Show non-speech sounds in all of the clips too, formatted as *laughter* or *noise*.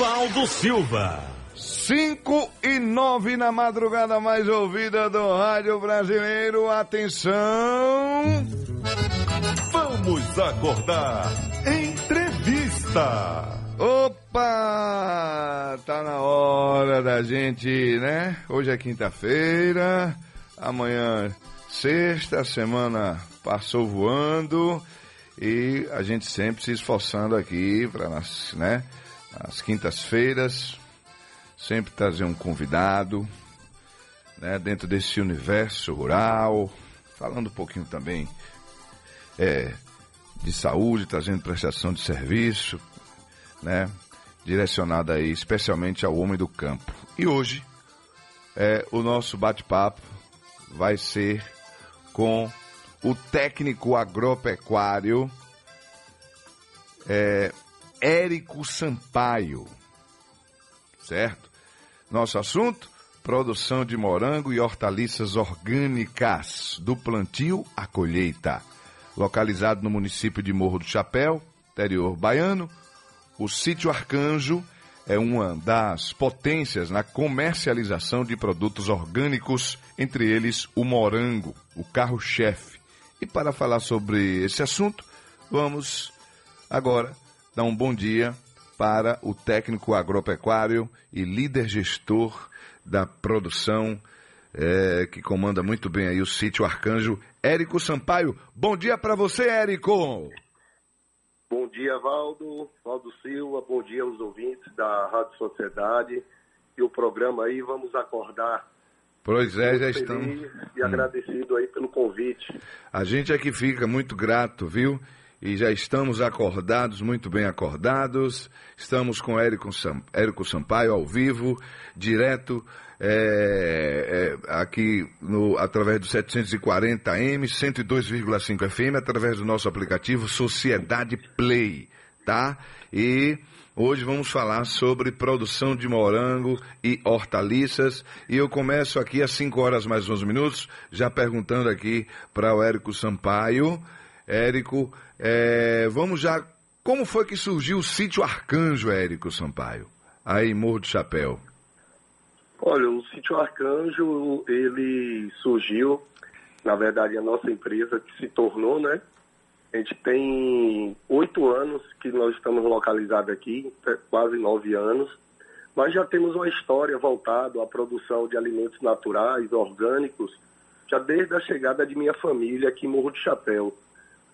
Valdo Silva. 5 e 9 na madrugada mais ouvida do Rádio Brasileiro. Atenção! Vamos acordar. Entrevista. Opa! Tá na hora da gente, né? Hoje é quinta-feira, amanhã sexta, a semana passou voando e a gente sempre se esforçando aqui para né, nas quintas-feiras sempre trazer um convidado, né, dentro desse universo rural, falando um pouquinho também é, de saúde, trazendo prestação de serviço, né, direcionada aí especialmente ao homem do campo. E hoje é, o nosso bate-papo vai ser com o técnico agropecuário é, Érico Sampaio, certo? Nosso assunto: produção de morango e hortaliças orgânicas, do plantio à colheita. Localizado no município de Morro do Chapéu, interior baiano, o sítio Arcanjo é uma das potências na comercialização de produtos orgânicos, entre eles o morango, o carro-chefe. E para falar sobre esse assunto, vamos agora dar um bom dia para o técnico agropecuário e líder gestor da produção, é, que comanda muito bem aí o sítio Arcanjo, Érico Sampaio. Bom dia para você, Érico! Bom dia, Valdo, Valdo Silva, bom dia aos ouvintes da Rádio Sociedade e o programa aí, vamos acordar. Pois é, já estamos. E agradecido aí pelo convite. A gente é que fica muito grato, viu? E já estamos acordados, muito bem acordados. Estamos com Érico, Sam, Érico Sampaio ao vivo, direto é, é, aqui no, através do 740M, 102,5 FM, através do nosso aplicativo Sociedade Play, tá? E hoje vamos falar sobre produção de morango e hortaliças. E eu começo aqui às 5 horas mais 11 minutos, já perguntando aqui para o Érico Sampaio. Érico, é, vamos já. Como foi que surgiu o sítio Arcanjo, Érico Sampaio? Aí Morro do Chapéu. Olha, o sítio Arcanjo, ele surgiu, na verdade, a nossa empresa que se tornou, né? A gente tem oito anos que nós estamos localizados aqui, quase nove anos, mas já temos uma história voltada à produção de alimentos naturais, orgânicos, já desde a chegada de minha família aqui em Morro do Chapéu.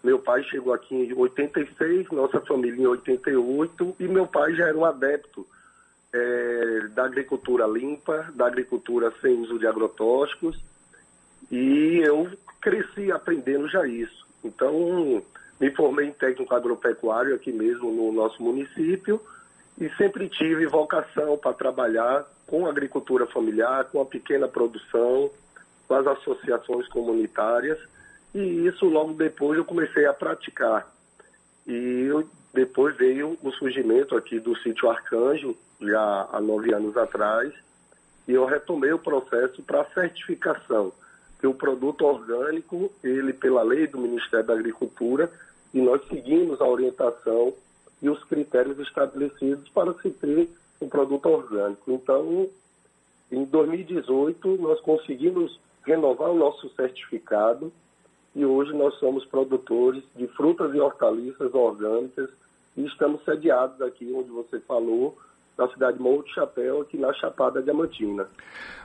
Meu pai chegou aqui em 86, nossa família em 88, e meu pai já era um adepto é, da agricultura limpa, da agricultura sem uso de agrotóxicos, e eu cresci aprendendo já isso. Então, me formei em técnico agropecuário aqui mesmo no nosso município, e sempre tive vocação para trabalhar com agricultura familiar, com a pequena produção, com as associações comunitárias, e isso logo depois eu comecei a praticar. E eu, depois veio o surgimento aqui do sítio Arcanjo, já há nove anos atrás, e eu retomei o processo para certificação. Que o produto orgânico, ele pela lei do Ministério da Agricultura, e nós seguimos a orientação e os critérios estabelecidos para se ter um produto orgânico. Então, em 2018, nós conseguimos renovar o nosso certificado e hoje nós somos produtores de frutas e hortaliças orgânicas e estamos sediados aqui onde você falou, na cidade de Monte Chapéu, aqui na Chapada Diamantina.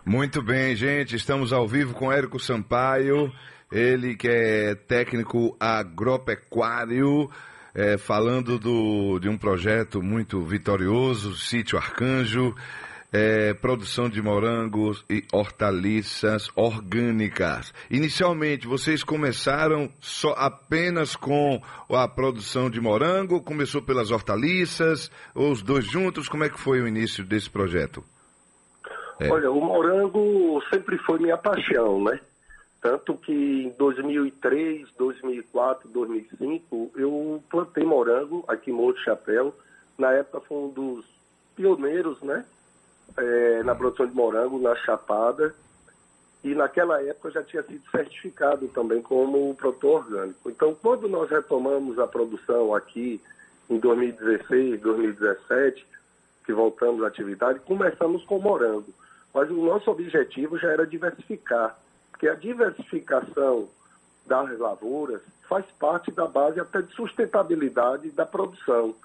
Muito bem, gente, estamos ao vivo com Érico Sampaio, ele que é técnico agropecuário, é, falando do, de um projeto muito vitorioso, Sítio Arcanjo, é, produção de morangos e hortaliças orgânicas. Inicialmente, vocês começaram só apenas com a produção de morango, começou pelas hortaliças, ou os dois juntos? Como é que foi o início desse projeto? É. Olha, o morango sempre foi minha paixão, né? Tanto que em 2003, 2004, 2005, eu plantei morango aqui em Monte Chapéu. Na época foi um dos pioneiros, né? É, na produção de morango na Chapada e naquela época já tinha sido certificado também como produtor orgânico. Então, quando nós retomamos a produção aqui em 2016, 2017, que voltamos à atividade, começamos com morango. Mas o nosso objetivo já era diversificar, porque a diversificação das lavouras faz parte da base até de sustentabilidade da produção.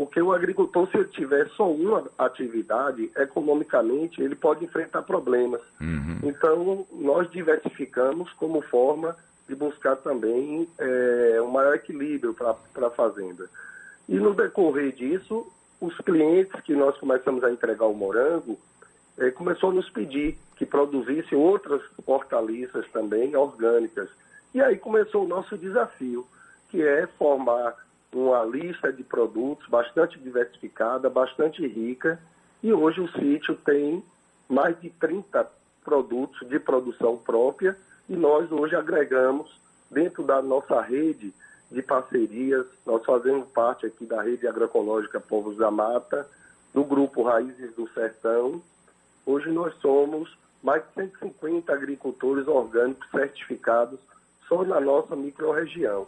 Porque o agricultor, se ele tiver só uma atividade, economicamente, ele pode enfrentar problemas. Uhum. Então, nós diversificamos como forma de buscar também é, um maior equilíbrio para a fazenda. E no decorrer disso, os clientes que nós começamos a entregar o morango, é, começou a nos pedir que produzisse outras hortaliças também orgânicas. E aí começou o nosso desafio, que é formar uma lista de produtos bastante diversificada, bastante rica, e hoje o sítio tem mais de 30 produtos de produção própria e nós hoje agregamos dentro da nossa rede de parcerias, nós fazemos parte aqui da rede agroecológica Povos da Mata, do grupo Raízes do Sertão. Hoje nós somos mais de 150 agricultores orgânicos certificados só na nossa microrregião.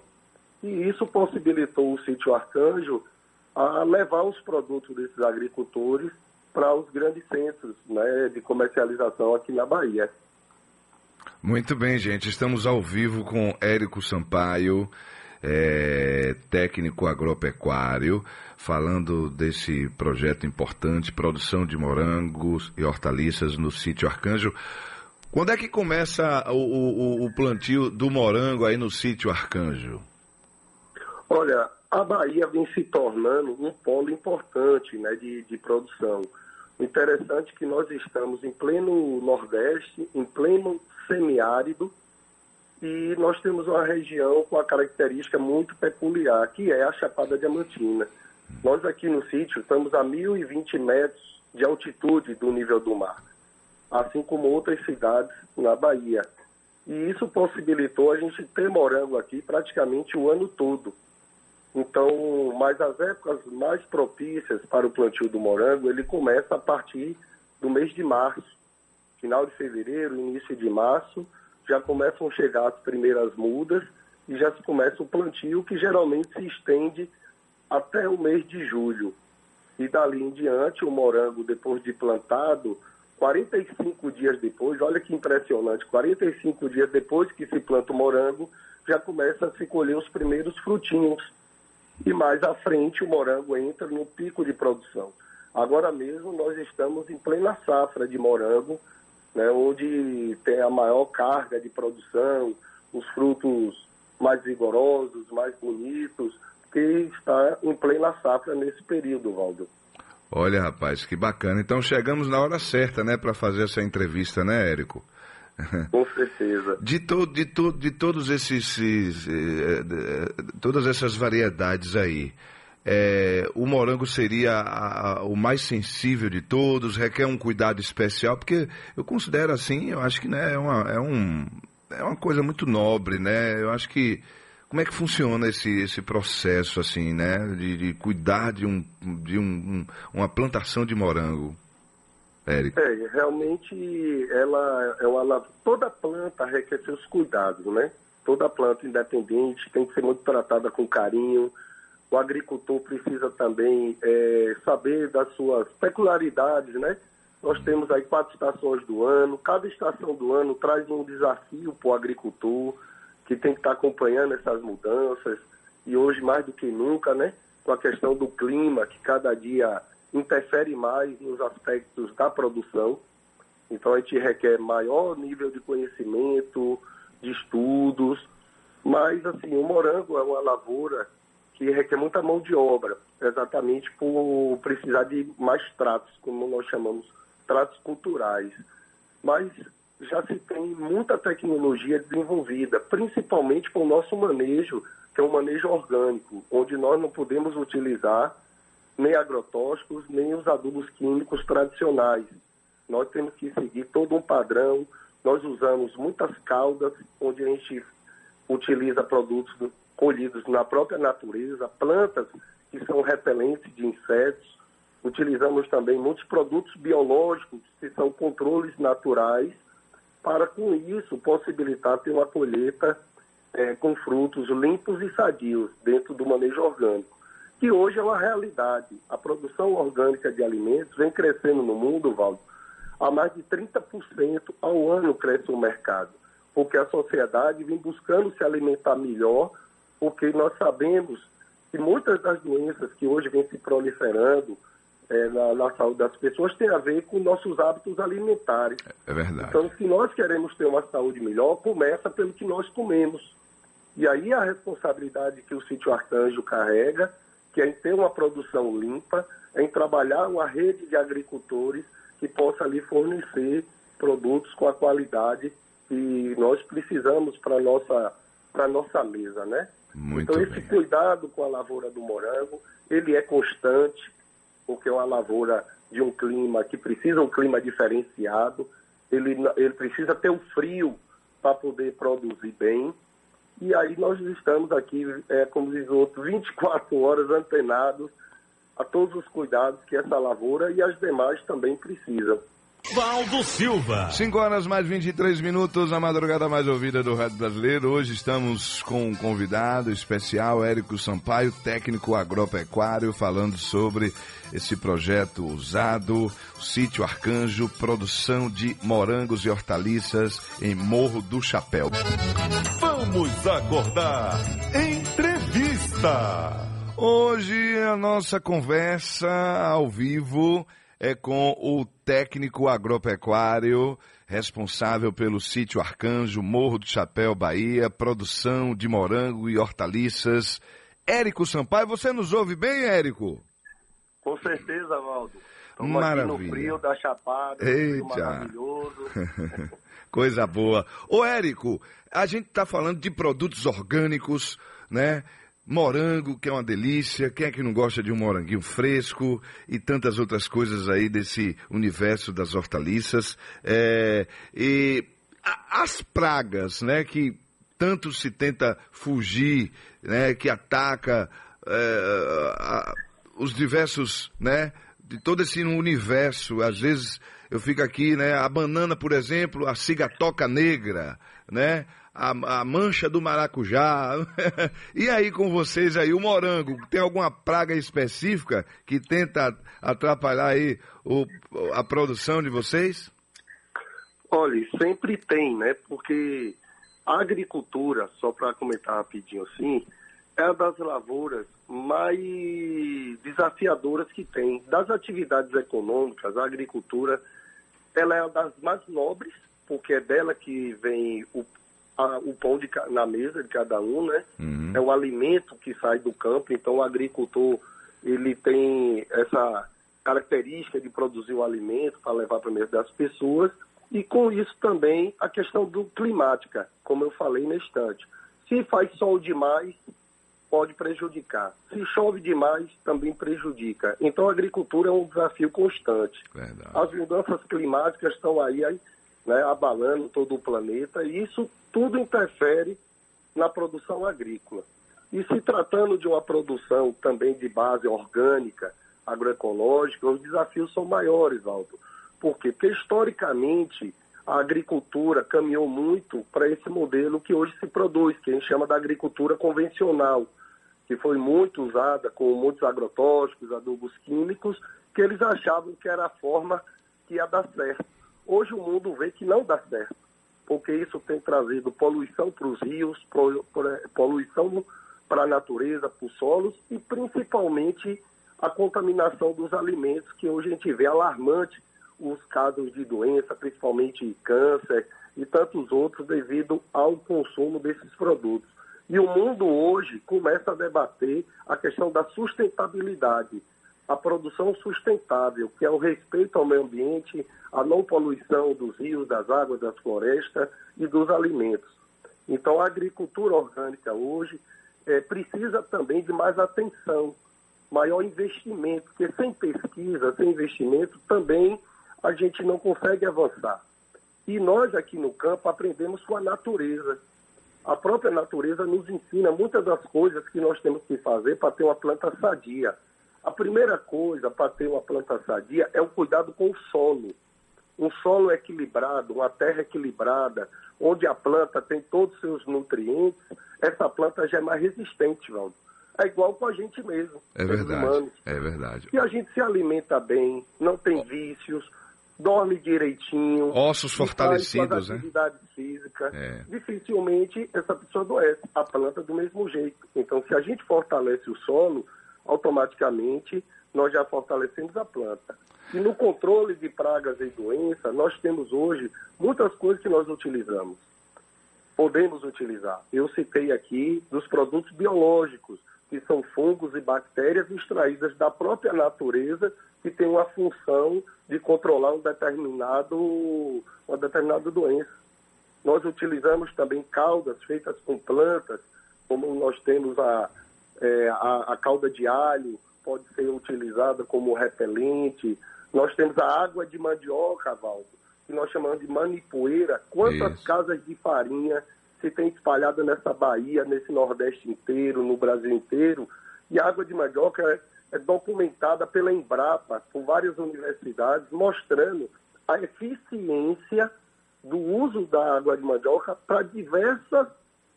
E isso possibilitou o sítio Arcanjo a levar os produtos desses agricultores para os grandes centros né, de comercialização aqui na Bahia. Muito bem, gente. Estamos ao vivo com Érico Sampaio, é, técnico agropecuário, falando desse projeto importante, produção de morangos e hortaliças no sítio Arcanjo. Quando é que começa o, o, o plantio do morango aí no sítio Arcanjo? Olha, a Bahia vem se tornando um polo importante né, de, de produção. O interessante é que nós estamos em pleno Nordeste, em pleno semiárido, e nós temos uma região com a característica muito peculiar, que é a Chapada Diamantina. Nós aqui no sítio estamos a 1.020 metros de altitude do nível do mar, assim como outras cidades na Bahia. E isso possibilitou a gente ter morango aqui praticamente o ano todo. Então, mas as épocas mais propícias para o plantio do morango, ele começa a partir do mês de março. Final de fevereiro, início de março, já começam a chegar as primeiras mudas e já se começa o plantio, que geralmente se estende até o mês de julho. E dali em diante, o morango, depois de plantado, 45 dias depois, olha que impressionante, 45 dias depois que se planta o morango, já começa a se colher os primeiros frutinhos e mais à frente o morango entra no pico de produção. Agora mesmo nós estamos em plena safra de morango, né, onde tem a maior carga de produção, os frutos mais vigorosos, mais bonitos, que está em plena safra nesse período, Valdo. Olha, rapaz, que bacana. Então chegamos na hora certa, né, para fazer essa entrevista, né, Érico? *laughs* Com certeza. De, to, de, to, de todos esses, esses eh, todas essas variedades aí, é, o morango seria a, a, o mais sensível de todos, requer um cuidado especial, porque eu considero assim, eu acho que né, é, uma, é, um, é uma coisa muito nobre, né? Eu acho que como é que funciona esse, esse processo assim, né, de, de cuidar de, um, de um, um, uma plantação de morango? Érico? É, realmente ela é uma toda planta requer seus cuidados, né? Toda planta independente tem que ser muito tratada com carinho. O agricultor precisa também é, saber das suas peculiaridades, né? Nós temos aí quatro estações do ano, cada estação do ano traz um desafio para o agricultor, que tem que estar acompanhando essas mudanças, e hoje mais do que nunca, né? Com a questão do clima, que cada dia interfere mais nos aspectos da produção. Então a gente requer maior nível de conhecimento, de estudos, mas assim, o morango é uma lavoura que requer muita mão de obra, exatamente por precisar de mais tratos, como nós chamamos, tratos culturais. Mas já se tem muita tecnologia desenvolvida, principalmente para o nosso manejo, que é um manejo orgânico, onde nós não podemos utilizar nem agrotóxicos, nem os adubos químicos tradicionais. Nós temos que seguir todo um padrão. Nós usamos muitas caudas, onde a gente utiliza produtos colhidos na própria natureza, plantas que são repelentes de insetos. Utilizamos também muitos produtos biológicos, que são controles naturais, para com isso possibilitar ter uma colheita é, com frutos limpos e sadios dentro do manejo orgânico que hoje é uma realidade. A produção orgânica de alimentos vem crescendo no mundo, Valdo, a mais de 30% ao ano cresce o mercado, porque a sociedade vem buscando se alimentar melhor, porque nós sabemos que muitas das doenças que hoje vêm se proliferando é, na, na, saúde das pessoas têm a ver com nossos hábitos alimentares. É verdade. Então, se nós queremos ter uma saúde melhor, começa pelo que nós comemos. E aí a responsabilidade que o sítio Arcanjo carrega, que é em ter uma produção limpa, é em trabalhar uma rede de agricultores que possa lhe fornecer produtos com a qualidade que nós precisamos para a nossa, nossa mesa, né? Muito então, bem. esse cuidado com a lavoura do morango, ele é constante, porque é uma lavoura de um clima que precisa um clima diferenciado, ele, ele precisa ter o frio para poder produzir bem, e aí nós estamos aqui, é, como diz o outro, 24 horas antenados a todos os cuidados que essa lavoura e as demais também precisam. Valdo Silva. 5 horas mais 23 minutos, a madrugada mais ouvida do Rádio Brasileiro. Hoje estamos com um convidado especial, Érico Sampaio, técnico agropecuário, falando sobre esse projeto usado, Sítio Arcanjo, produção de morangos e hortaliças em Morro do Chapéu. Vamos acordar. Entrevista. Hoje a nossa conversa ao vivo é com o técnico agropecuário responsável pelo sítio Arcanjo, Morro do Chapéu, Bahia, produção de morango e hortaliças, Érico Sampaio. Você nos ouve bem, Érico? Com certeza, Valdo. Estamos Maravilha. aqui no frio da Chapada, Eita. maravilhoso. *laughs* Coisa boa. Ô, Érico, a gente está falando de produtos orgânicos, né? Morango, que é uma delícia. Quem é que não gosta de um moranguinho fresco e tantas outras coisas aí desse universo das hortaliças? É, e as pragas, né, que tanto se tenta fugir, né, que ataca é, a, os diversos, né, de todo esse universo. Às vezes eu fico aqui, né, a banana, por exemplo, a cigatoca negra, né, a, a, mancha do maracujá. *laughs* e aí com vocês aí, o morango, tem alguma praga específica que tenta atrapalhar aí o, a produção de vocês? Olha, sempre tem, né? Porque a agricultura, só para comentar rapidinho assim, é uma das lavouras mais desafiadoras que tem. Das atividades econômicas, a agricultura ela é uma das mais nobres, porque é dela que vem o, a, o pão de, na mesa de cada um, né? Uhum. É o alimento que sai do campo, então o agricultor ele tem essa característica de produzir o alimento para levar para a mesa das pessoas e com isso também a questão do climática, como eu falei na estante. Se faz sol demais, pode prejudicar. Se chove demais, também prejudica. Então a agricultura é um desafio constante. Verdade. As mudanças climáticas estão aí, aí né, abalando todo o planeta e isso tudo interfere na produção agrícola. E se tratando de uma produção também de base orgânica, agroecológica, os desafios são maiores, Aldo. Por quê? Porque historicamente a agricultura caminhou muito para esse modelo que hoje se produz, que a gente chama da agricultura convencional, que foi muito usada com muitos agrotóxicos, adubos químicos, que eles achavam que era a forma que ia dar certo. Hoje o mundo vê que não dá certo, porque isso tem trazido poluição para os rios, poluição para a natureza, para os solos e principalmente a contaminação dos alimentos, que hoje a gente vê alarmante os casos de doença, principalmente câncer e tantos outros, devido ao consumo desses produtos. E o mundo hoje começa a debater a questão da sustentabilidade, a produção sustentável, que é o respeito ao meio ambiente, a não poluição dos rios, das águas, das florestas e dos alimentos. Então, a agricultura orgânica hoje é, precisa também de mais atenção, maior investimento, porque sem pesquisa, sem investimento, também a gente não consegue avançar. E nós aqui no campo aprendemos com a natureza. A própria natureza nos ensina muitas das coisas que nós temos que fazer para ter uma planta sadia. A primeira coisa para ter uma planta sadia é o cuidado com o solo. Um solo equilibrado, uma terra equilibrada, onde a planta tem todos os seus nutrientes, essa planta já é mais resistente, Valdo. é igual com a gente mesmo. É verdade. Humanos. É verdade. E a gente se alimenta bem, não tem vícios, dorme direitinho. Ossos fortalecidos, né? Atividade física. É. Dificilmente essa pessoa adoece. A planta do mesmo jeito. Então, se a gente fortalece o solo, automaticamente nós já fortalecemos a planta. E no controle de pragas e doenças, nós temos hoje muitas coisas que nós utilizamos. Podemos utilizar. Eu citei aqui dos produtos biológicos, que são fungos e bactérias extraídas da própria natureza que tem uma função de controlar um determinado, uma determinada doença. Nós utilizamos também caudas feitas com plantas, como nós temos a, é, a, a cauda de alho, pode ser utilizada como repelente. Nós temos a água de mandioca, Valdo, que nós chamamos de manipoeira. Quantas Isso. casas de farinha se tem espalhada nessa Bahia, nesse Nordeste inteiro, no Brasil inteiro? E a água de mandioca é é documentada pela Embrapa, por várias universidades, mostrando a eficiência do uso da água de mandioca para diversas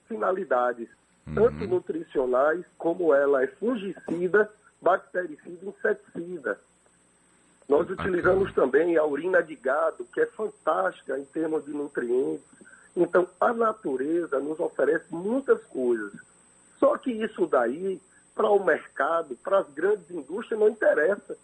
finalidades, uhum. tanto nutricionais, como ela é fungicida, bactericida e inseticida. Nós utilizamos também a urina de gado, que é fantástica em termos de nutrientes. Então, a natureza nos oferece muitas coisas. Só que isso daí para o mercado, para as grandes indústrias, não interessa.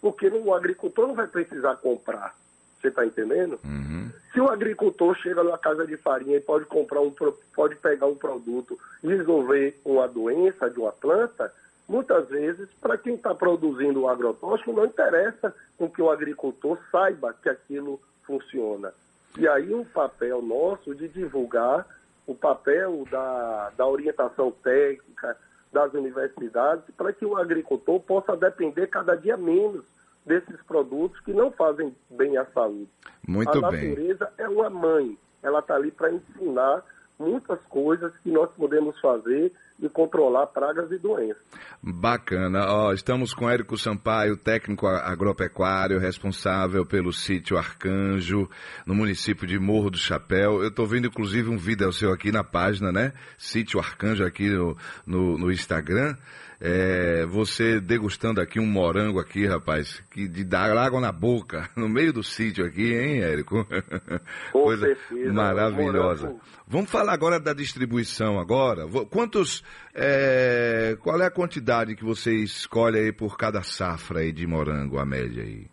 Porque o agricultor não vai precisar comprar. Você está entendendo? Uhum. Se o agricultor chega numa casa de farinha e pode comprar um, pode pegar um produto e resolver uma doença de uma planta, muitas vezes, para quem está produzindo o agrotóxico, não interessa com que o agricultor saiba que aquilo funciona. E aí o papel nosso de divulgar, o papel da, da orientação técnica, das universidades para que o agricultor possa depender cada dia menos desses produtos que não fazem bem à saúde. Muito a natureza bem. é uma mãe, ela está ali para ensinar muitas coisas que nós podemos fazer e controlar pragas e doenças. Bacana. Ó, estamos com Érico Sampaio, técnico agropecuário, responsável pelo sítio Arcanjo, no município de Morro do Chapéu. Eu estou vendo, inclusive, um vídeo seu aqui na página, né? Sítio Arcanjo aqui no, no, no Instagram. É, você degustando aqui um morango aqui, rapaz, que de dar água na boca, *laughs* no meio do sítio aqui, hein, Érico? *laughs* Com Coisa certeza, maravilhosa. Vamos falar agora da distribuição agora. Quantos, é, qual é a quantidade que você escolhe aí por cada safra aí de morango, a média aí?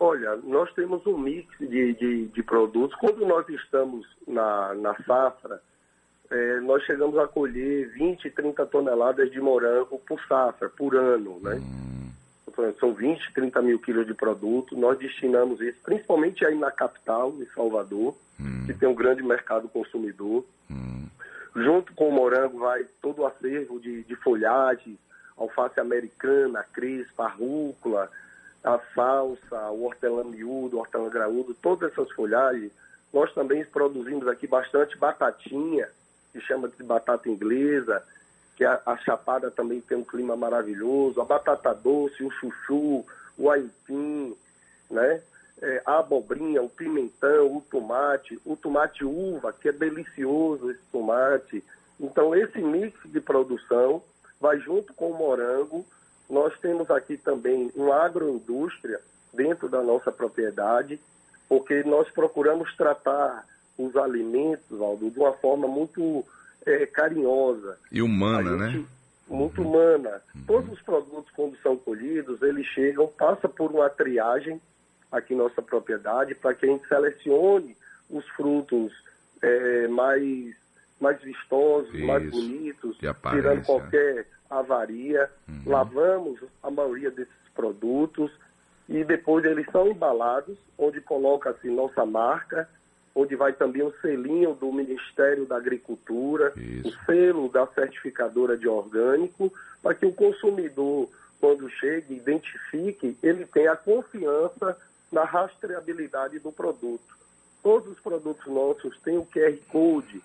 Olha, nós temos um mix de, de, de produtos. Quando nós estamos na, na safra, é, nós chegamos a colher 20, 30 toneladas de morango por safra, por ano, né? Hum. São 20, 30 mil quilos de produto. Nós destinamos isso, principalmente aí na capital, em Salvador, hum. que tem um grande mercado consumidor. Hum. Junto com o morango vai todo o acervo de, de folhagem, alface americana, crespa, rúcula, a salsa, o hortelã miúdo, o hortelã graúdo, todas essas folhagens. Nós também produzimos aqui bastante batatinha, que chama de batata inglesa, que a, a, chapada também tem um clima maravilhoso, a batata doce, o chuchu, o aipim, né? É, a abobrinha, o pimentão, o tomate, o tomate uva, que é delicioso esse tomate. Então, esse mix de produção vai junto com o morango. Nós temos aqui também uma agroindústria dentro da nossa propriedade, porque nós procuramos tratar os alimentos, Aldo, de uma forma muito é, carinhosa. E humana, né? gente, né? Muito uhum. humana. Uhum. Todos os produtos, quando são colhidos, eles chegam, passa por uma triagem aqui em nossa propriedade, para que a gente selecione os frutos é, mais, mais vistosos, Isso. mais bonitos, tirando qualquer avaria. Uhum. Lavamos a maioria desses produtos e depois eles são embalados, onde coloca-se nossa marca, onde vai também o selinho do Ministério da Agricultura, Isso. o selo da certificadora de orgânico, para que o consumidor, quando chegue, identifique, ele tenha a confiança na rastreabilidade do produto. Todos os produtos nossos têm o QR Code,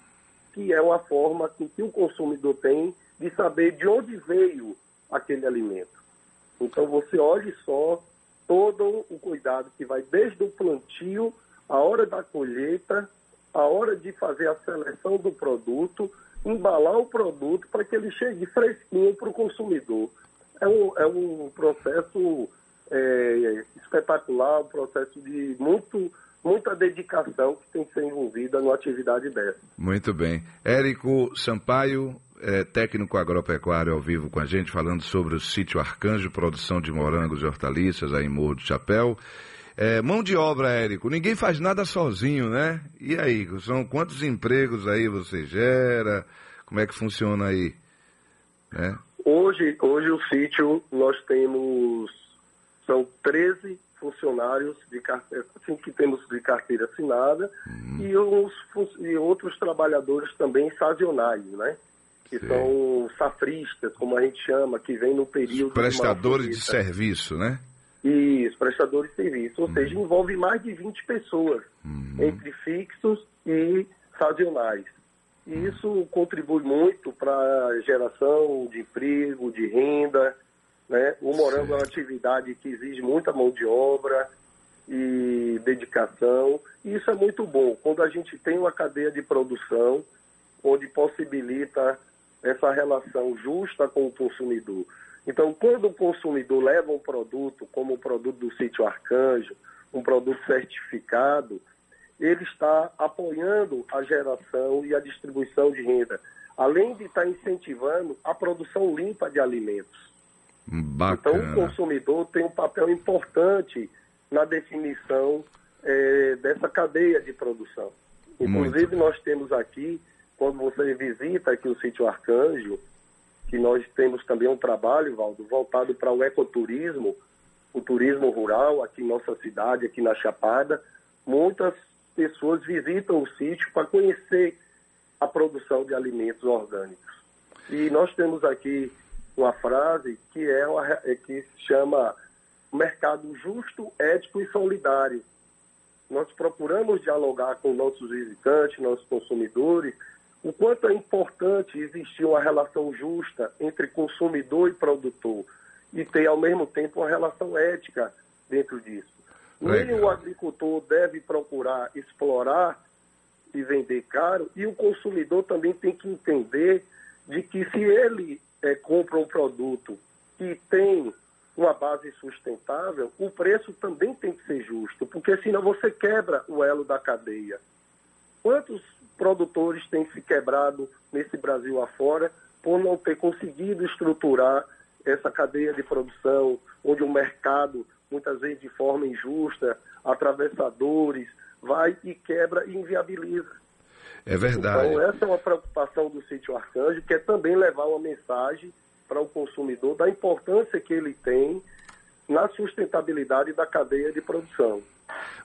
que é uma forma que o consumidor tem de saber de onde veio aquele alimento. Então você olhe só todo o cuidado que vai desde o plantio, a hora da colheita, a hora de fazer a seleção do produto embalar o produto para que ele chegue fresquinho para o consumidor. É um, é um processo é, espetacular, um processo de muito, muita dedicação que tem que ser envolvida numa atividade dessa. Muito bem. Érico Sampaio, é, técnico agropecuário ao vivo com a gente, falando sobre o sítio Arcanjo, produção de morangos e hortaliças aí em Morro do Chapéu. É, mão de obra, Érico, ninguém faz nada sozinho, né? E aí, são quantos empregos aí você gera? Como é que funciona aí? É. Hoje, hoje o sítio nós temos, são 13 funcionários de carteira, assim que temos de carteira assinada uhum. e, uns, e outros trabalhadores também sazonais, né? Que Sim. são safristas, como a gente chama, que vem no período... Os prestadores de, de serviço, né? Isso, prestadores de serviço. Ou uhum. seja, envolve mais de 20 pessoas, uhum. entre fixos e sazonais. E uhum. isso contribui muito para a geração de emprego, de renda. Né? O morango é uma atividade que exige muita mão de obra e dedicação. E isso é muito bom quando a gente tem uma cadeia de produção onde possibilita essa relação justa com o consumidor. Então, quando o consumidor leva um produto, como o produto do sítio Arcanjo, um produto certificado, ele está apoiando a geração e a distribuição de renda, além de estar incentivando a produção limpa de alimentos. Bacana. Então, o consumidor tem um papel importante na definição é, dessa cadeia de produção. Inclusive, Muito. nós temos aqui, quando você visita aqui o sítio Arcanjo, que nós temos também um trabalho, Valdo, voltado para o ecoturismo, o turismo rural aqui em nossa cidade, aqui na Chapada. Muitas pessoas visitam o sítio para conhecer a produção de alimentos orgânicos. E nós temos aqui uma frase que é uma, é, que se chama mercado justo, ético e solidário. Nós procuramos dialogar com nossos visitantes, nossos consumidores, o quanto é importante existir uma relação justa entre consumidor e produtor e ter, ao mesmo tempo, uma relação ética dentro disso. Nem o agricultor deve procurar explorar e vender caro, e o consumidor também tem que entender de que se ele é, compra um produto que tem uma base sustentável, o preço também tem que ser justo, porque senão você quebra o elo da cadeia. Quantos produtores têm se quebrado nesse Brasil afora por não ter conseguido estruturar essa cadeia de produção, onde o mercado, muitas vezes de forma injusta, atravessadores, vai e quebra e inviabiliza. É verdade. Então, essa é uma preocupação do sítio Arcanjo, que é também levar uma mensagem para o consumidor da importância que ele tem na sustentabilidade da cadeia de produção.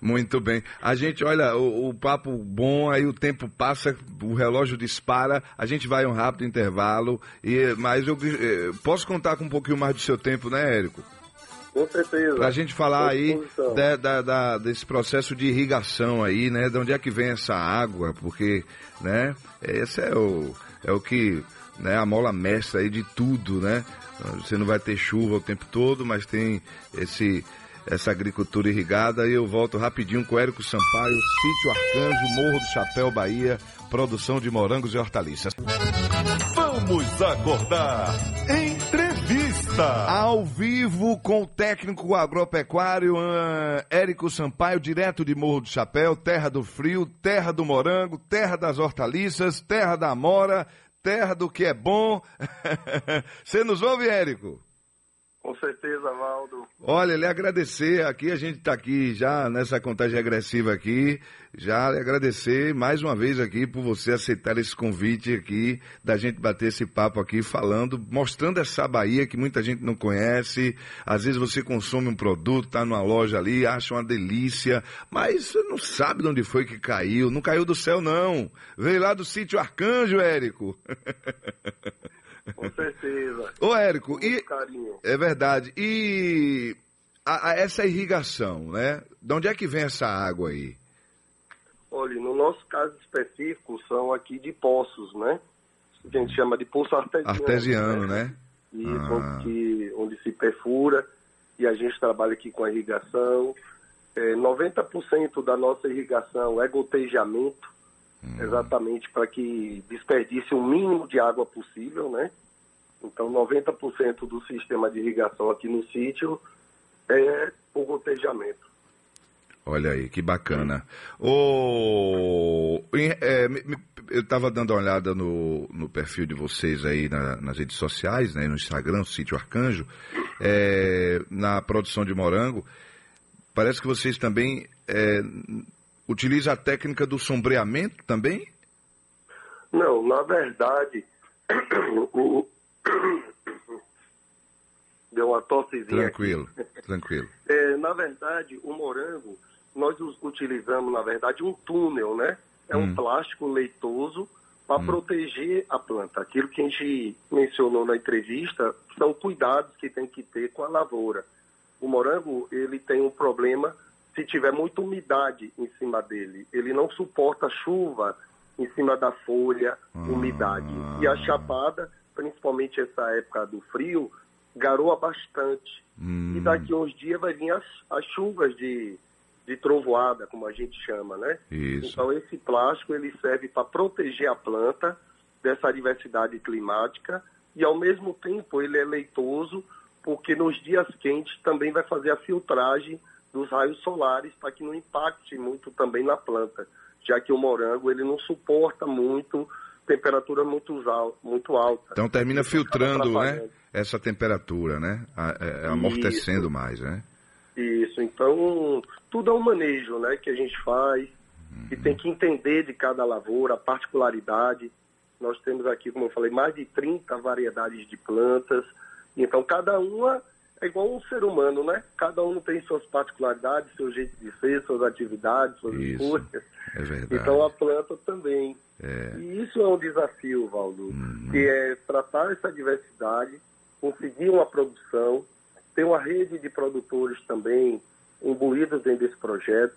Muito bem. A gente, olha, o, o, papo bom, aí o tempo passa, o relógio dispara, a gente vai a um rápido intervalo, e, mas eu, eu eh, posso contar com um pouquinho mais do seu tempo, né, Érico? Com certeza. Para a gente falar aí de, da, da, desse processo de irrigação aí, né? De onde é que vem essa água, porque, né? Esse é o, é o que, né? A mola mestra aí de tudo, né? Você não vai ter chuva o tempo todo, mas tem esse essa agricultura irrigada. E eu volto rapidinho com o Érico Sampaio, Sítio Arcanjo, Morro do Chapéu, Bahia, produção de morangos e hortaliças. Vamos acordar. Entrevista. Ao vivo com o técnico agropecuário uh, Érico Sampaio, direto de Morro do Chapéu, terra do frio, terra do morango, terra das hortaliças, terra da amora, terra do que é bom. *laughs* Você nos ouve, Érico? Com certeza, Valdo. Olha, lhe agradecer. Aqui, a gente está aqui já nessa contagem regressiva aqui, já lhe agradecer mais uma vez aqui por você aceitar esse convite aqui, da gente bater esse papo aqui falando, mostrando essa Bahia que muita gente não conhece, às vezes você consome um produto, está numa loja ali, acha uma delícia, mas não sabe de onde foi que caiu, não caiu do céu não, veio lá do sítio Arcanjo, Érico. *laughs* Com certeza. Ô, Érico, e. Carinho. É verdade. E a, a, essa irrigação, né? De onde é que vem essa água aí? Olha, no nosso caso específico, são aqui de poços, né? Que a gente chama de poço artesiano. Artesiano, né? né? Isso, ah. onde, onde se perfura e a gente trabalha aqui com a irrigação. É, 90% da nossa irrigação é gotejamento, hum. exatamente para que desperdice o mínimo de água possível, né? Então, 90% do sistema de irrigação aqui no sítio é o gotejamento. Olha aí, que bacana. O, é, eu estava dando uma olhada no, no perfil de vocês aí na, nas redes sociais, né, no Instagram, Sítio Arcanjo, é, na produção de morango. Parece que vocês também é, utilizam a técnica do sombreamento também? Não, na verdade, *coughs* *coughs* deu uma tossezinha. Tranquilo, tranquilo. *laughs* É, na verdade, o morango, nós utilizamos, na verdade, um túnel, né? É um hum. plástico leitoso para hum. proteger a planta. Aquilo que a gente mencionou na entrevista são cuidados que tem que ter com a lavoura. O morango, ele tem um problema se tiver muita umidade em cima dele. Ele não suporta chuva em cima da folha, ah. umidade. E a chapada, principalmente essa época do frio, garoa bastante. Hum. E daqui a uns dias vai vir as, as chuvas de, de trovoada, como a gente chama, né? Isso. Então esse plástico ele serve para proteger a planta dessa diversidade climática e ao mesmo tempo ele é leitoso porque nos dias quentes também vai fazer a filtragem dos raios solares para que não impacte muito também na planta, já que o morango ele não suporta muito temperatura muito, muito alta. Então termina filtrando, né? Essa temperatura, né? É, amortecendo Isso. mais, né? Isso, então tudo é um manejo né, que a gente faz, uhum. e tem que entender de cada lavoura, a particularidade. Nós temos aqui, como eu falei, mais de 30 variedades de plantas, então cada uma é igual um ser humano, né? Cada um tem suas particularidades, seu jeito de ser, suas atividades, suas escolhas. É verdade. Então a planta também. É. E isso é um desafio, Valdo, uhum. que é tratar essa diversidade, conseguir uma produção, ter uma rede de produtores também imbuídos dentro desse projeto.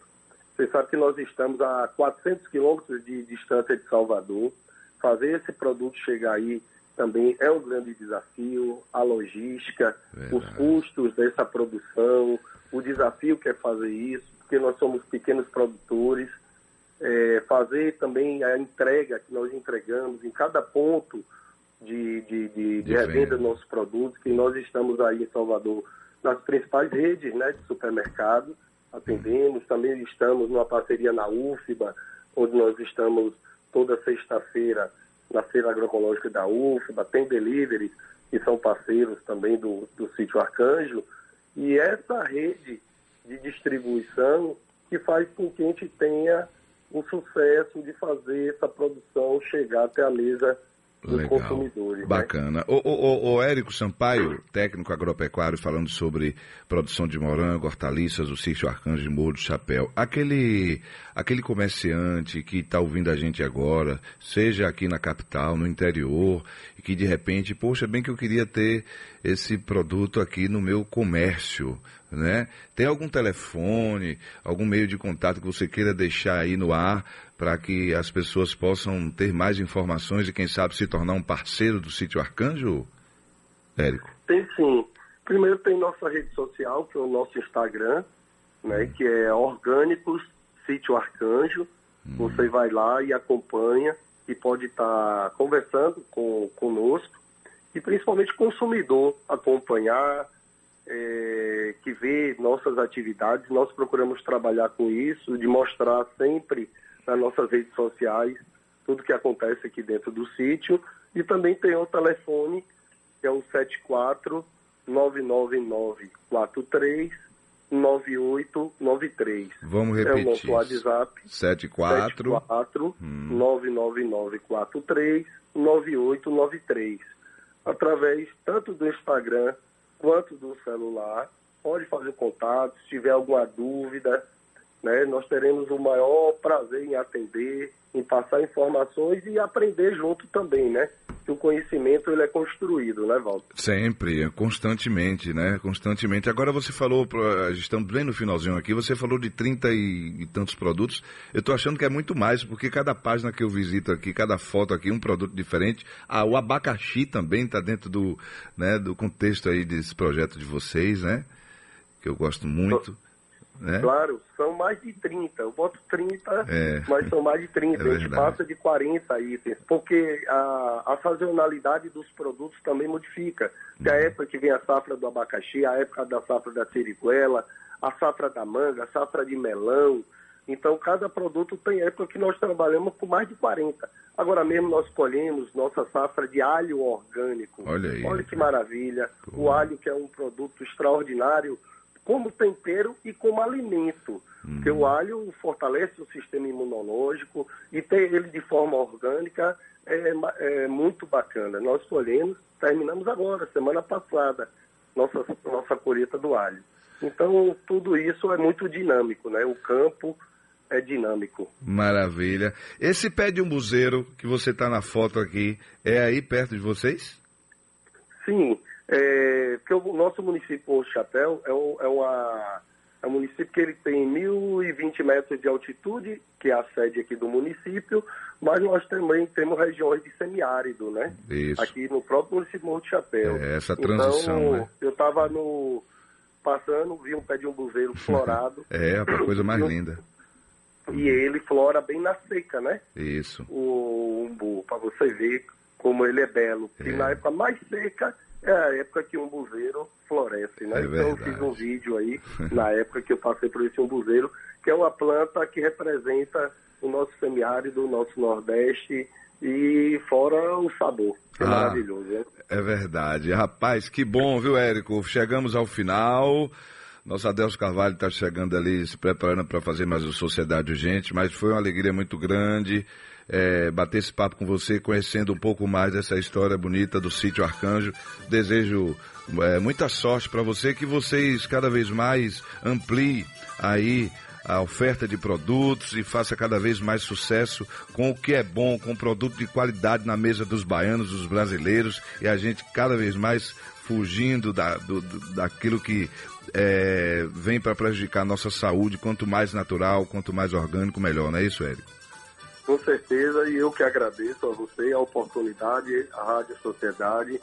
Você sabe que nós estamos a 400 quilômetros de distância de Salvador. Fazer esse produto chegar aí também é um grande desafio. A logística, Verdade. os custos dessa produção, o desafio que é fazer isso, porque nós somos pequenos produtores. É, fazer também a entrega que nós entregamos em cada ponto de, de, de, de revenda dos nossos produtos, que nós estamos aí em Salvador nas principais redes né, de supermercado, atendemos, também estamos numa parceria na UFBA, onde nós estamos toda sexta-feira na Feira Agroecológica da UFBA, tem deliveries que são parceiros também do, do sítio Arcanjo, e essa rede de distribuição que faz com que a gente tenha o sucesso de fazer essa produção chegar até a mesa Legal. Né? Bacana. Né? O, o, o, Érico Sampaio, técnico agropecuário, falando sobre produção de morango, hortaliças, o sítio Arcanjo de Morro do Chapéu. Aquele, aquele comerciante que está ouvindo a gente agora, seja aqui na capital, no interior, e que de repente, poxa, bem que eu queria ter esse produto aqui no meu comércio, né? Tem algum telefone, algum meio de contato que você queira deixar aí no ar para que as pessoas possam ter mais informações e, quem sabe, se tornar um parceiro do sítio Arcanjo? Érico? Tem sim. Primeiro tem nossa rede social, que é o nosso Instagram, né, hum. que é Orgânicos Sítio Arcanjo. Hum. Você vai lá e acompanha e pode estar tá conversando com, conosco e principalmente consumidor acompanhar, é, que vê nossas atividades. Nós procuramos trabalhar com isso, de mostrar sempre nas nossas redes sociais tudo que acontece aqui dentro do sítio. E também tem o telefone, que é o 74 99943 9893. Vamos repetir. É o nosso WhatsApp. 74 74 hum. 99943 9893. Através tanto do Instagram quanto do celular. Pode fazer contato, se tiver alguma dúvida, né? Nós teremos o maior prazer em atender, em passar informações e aprender junto também, né? Que o conhecimento ele é construído, né, Walter? Sempre, constantemente, né? Constantemente. Agora você falou, estamos bem no finalzinho aqui, você falou de 30 e, e tantos produtos. Eu estou achando que é muito mais, porque cada página que eu visito aqui, cada foto aqui, um produto diferente. Ah, o abacaxi também está dentro do, né, do contexto aí desse projeto de vocês, né? Que eu gosto muito. Né? Claro, são mais de 30. Eu boto 30, é. mas são mais de 30. É a gente passa de 40 itens, porque a, a sazonalidade dos produtos também modifica. Tem a uhum. época que vem a safra do abacaxi, a época da safra da siriguela, a safra da manga, a safra de melão. Então, cada produto tem época que nós trabalhamos com mais de 40. Agora mesmo nós colhemos nossa safra de alho orgânico. Olha aí. Olha que maravilha. O alho que é um produto extraordinário como tempero e como alimento. Uhum. Porque o alho fortalece o sistema imunológico e ter ele de forma orgânica é, é muito bacana. Nós colhemos, terminamos agora, semana passada, nossa, nossa colheita do alho. Então, tudo isso é muito dinâmico, né? O campo é dinâmico. Maravilha. Esse pé de umbuzeiro que você está na foto aqui, é aí perto de vocês? Sim, é, porque o nosso município, o Chapéu, é, um, é, uma, é um município que ele tem 1.020 metros de altitude, que é a sede aqui do município, mas nós também temos regiões de semiárido, né? Isso. Aqui no próprio município de Chapéu. É, essa transição, então, né? Eu estava no passando, vi um pé de umbuzeiro *laughs* florado. é, a coisa mais linda. E ele flora bem na seca, né? Isso. O umbu, para você ver como ele é belo. É. E na época mais seca é a época que o umbuzeiro floresce, né? É então eu fiz um vídeo aí, *laughs* na época que eu passei por esse umbuzeiro, que é uma planta que representa o nosso semiárido, o nosso Nordeste e fora o sabor, que é ah, maravilhoso, né? É verdade. Rapaz, que bom, viu, Érico? Chegamos ao final. Nosso Adelso Carvalho está chegando ali, se preparando para fazer mais o Sociedade Urgente, mas foi uma alegria muito grande é, bater esse papo com você, conhecendo um pouco mais dessa história bonita do sítio Arcanjo. Desejo é, muita sorte para você, que vocês cada vez mais ampliem aí a oferta de produtos e faça cada vez mais sucesso com o que é bom, com produto de qualidade na mesa dos baianos, dos brasileiros e a gente cada vez mais fugindo da, do, daquilo que é, vem para prejudicar a nossa saúde. Quanto mais natural, quanto mais orgânico, melhor, não é isso, Érico? Com certeza, e eu que agradeço a você a oportunidade, a Rádio Sociedade.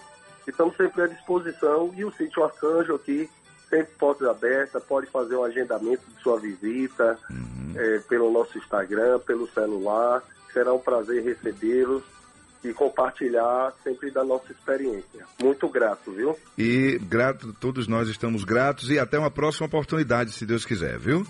Estamos sempre à disposição e o sítio Arcanjo aqui, sempre portas abertas, pode fazer um agendamento de sua visita uhum. é, pelo nosso Instagram, pelo celular. Será um prazer recebê-los e compartilhar sempre da nossa experiência. Muito grato, viu? E grato, todos nós estamos gratos e até uma próxima oportunidade, se Deus quiser, viu?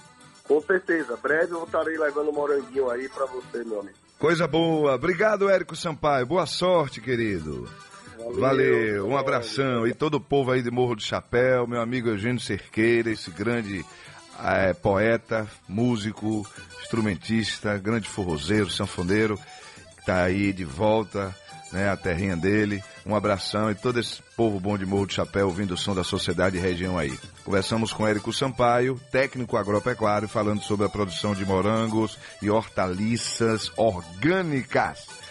Com certeza. Breve eu estarei levando um moranguinho aí para você, meu amigo. Coisa boa. Obrigado, Érico Sampaio. Boa sorte, querido. Valeu, Valeu. um abração. E todo o povo aí de Morro do Chapéu, meu amigo Eugênio Cerqueira, esse grande é, poeta, músico, instrumentista, grande forrozeiro, sanfoneiro, que está aí de volta, né, a terrinha dele. Um abração e todo esse povo bom de Morro de Chapéu ouvindo o som da sociedade e região aí. Conversamos com Érico Sampaio, técnico agropecuário, falando sobre a produção de morangos e hortaliças orgânicas.